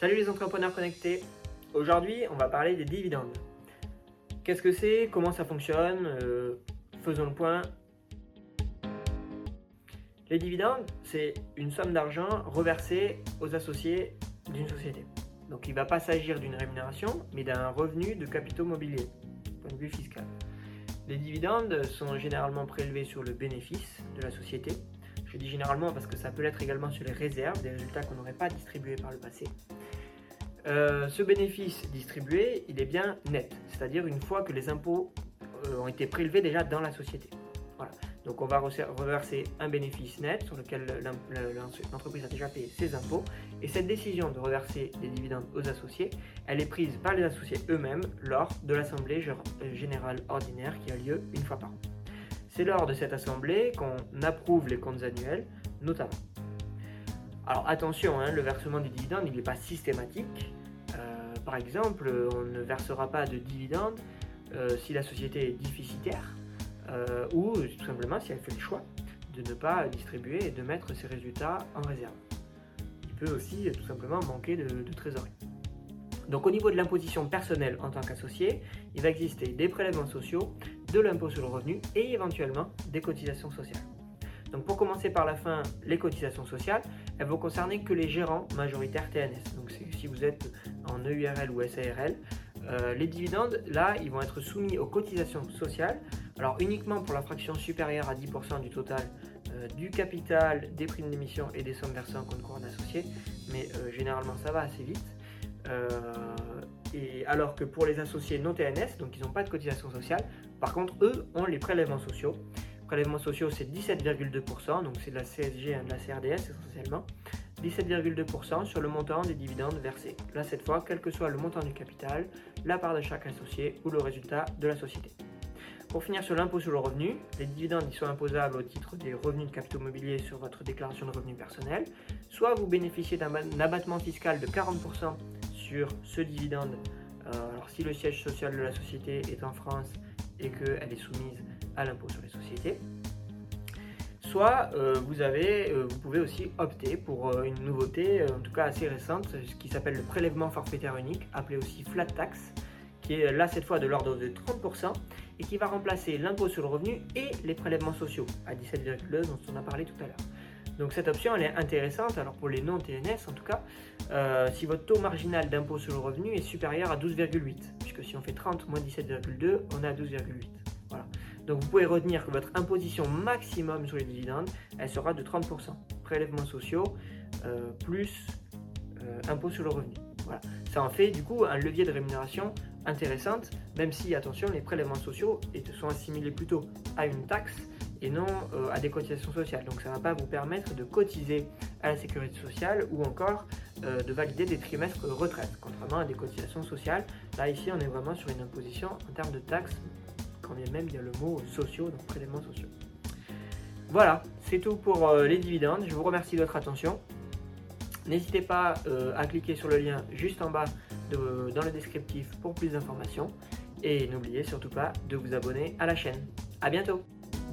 Salut les entrepreneurs connectés. Aujourd'hui, on va parler des dividendes. Qu'est-ce que c'est? Comment ça fonctionne? Euh, Faisons le point. Les dividendes, c'est une somme d'argent reversée aux associés d'une société. Donc il ne va pas s'agir d'une rémunération, mais d'un revenu de capitaux mobiliers, point de vue fiscal. Les dividendes sont généralement prélevés sur le bénéfice de la société. Je dis généralement parce que ça peut l'être également sur les réserves, des résultats qu'on n'aurait pas distribués par le passé. Euh, ce bénéfice distribué, il est bien net, c'est-à-dire une fois que les impôts euh, ont été prélevés déjà dans la société. Voilà. Donc on va reverser un bénéfice net sur lequel l'entreprise a déjà payé ses impôts. Et cette décision de reverser des dividendes aux associés, elle est prise par les associés eux-mêmes lors de l'assemblée générale ordinaire qui a lieu une fois par an. C'est lors de cette assemblée qu'on approuve les comptes annuels, notamment. Alors attention, hein, le versement du dividende, n'est pas systématique. Euh, par exemple, on ne versera pas de dividende euh, si la société est déficitaire euh, ou tout simplement si elle fait le choix de ne pas distribuer et de mettre ses résultats en réserve. Il peut aussi tout simplement manquer de trésorerie. Donc au niveau de l'imposition personnelle en tant qu'associé, il va exister des prélèvements sociaux, de l'impôt sur le revenu et éventuellement des cotisations sociales. Donc pour commencer par la fin, les cotisations sociales, elles vont concerner que les gérants majoritaires TNS. Donc si vous êtes en EURL ou SARL, euh, les dividendes, là, ils vont être soumis aux cotisations sociales. Alors uniquement pour la fraction supérieure à 10% du total euh, du capital, des primes d'émission et des sommes versées en compte courant associé. Mais euh, généralement, ça va assez vite. Et alors que pour les associés non TNS, donc ils n'ont pas de cotisation sociale, par contre, eux ont les prélèvements sociaux prélèvements sociaux, c'est 17,2%, donc c'est de la CSG et de la CRDS essentiellement. 17,2% sur le montant des dividendes versés. Là, cette fois, quel que soit le montant du capital, la part de chaque associé ou le résultat de la société. Pour finir sur l'impôt sur le revenu, les dividendes sont imposables au titre des revenus de capitaux mobiliers sur votre déclaration de revenus personnels. Soit vous bénéficiez d'un abattement fiscal de 40% sur ce dividende. Euh, alors si le siège social de la société est en France et qu'elle est soumise à l'impôt sur les sociétés. Soit euh, vous, avez, euh, vous pouvez aussi opter pour une nouveauté, en tout cas assez récente, ce qui s'appelle le prélèvement forfaitaire unique, appelé aussi flat tax, qui est là cette fois de l'ordre de 30% et qui va remplacer l'impôt sur le revenu et les prélèvements sociaux à 17,2 dont on a parlé tout à l'heure. Donc cette option elle est intéressante, alors pour les non-TNS en tout cas, si votre taux marginal d'impôt sur le revenu est supérieur à 12,8, puisque si on fait 30 moins 17,2, on à 12,8. Voilà. Donc vous pouvez retenir que votre imposition maximum sur les dividendes, elle sera de 30%. Prélèvements sociaux euh, plus euh, impôt sur le revenu. Voilà. Ça en fait du coup un levier de rémunération intéressante, même si, attention, les prélèvements sociaux sont assimilés plutôt à une taxe et non euh, à des cotisations sociales. Donc ça ne va pas vous permettre de cotiser à la sécurité sociale ou encore de valider des trimestres retraite, contrairement à des cotisations sociales. Là, ici, on est vraiment sur une imposition en termes de taxes quand bien même il y a le mot sociaux, donc prélèvements sociaux. Voilà, c'est tout pour euh, les dividendes. Je vous remercie de votre attention. N'hésitez pas euh, à cliquer sur le lien juste en bas dans le descriptif pour plus d'informations. Et n'oubliez surtout pas de vous abonner à la chaîne. A bientôt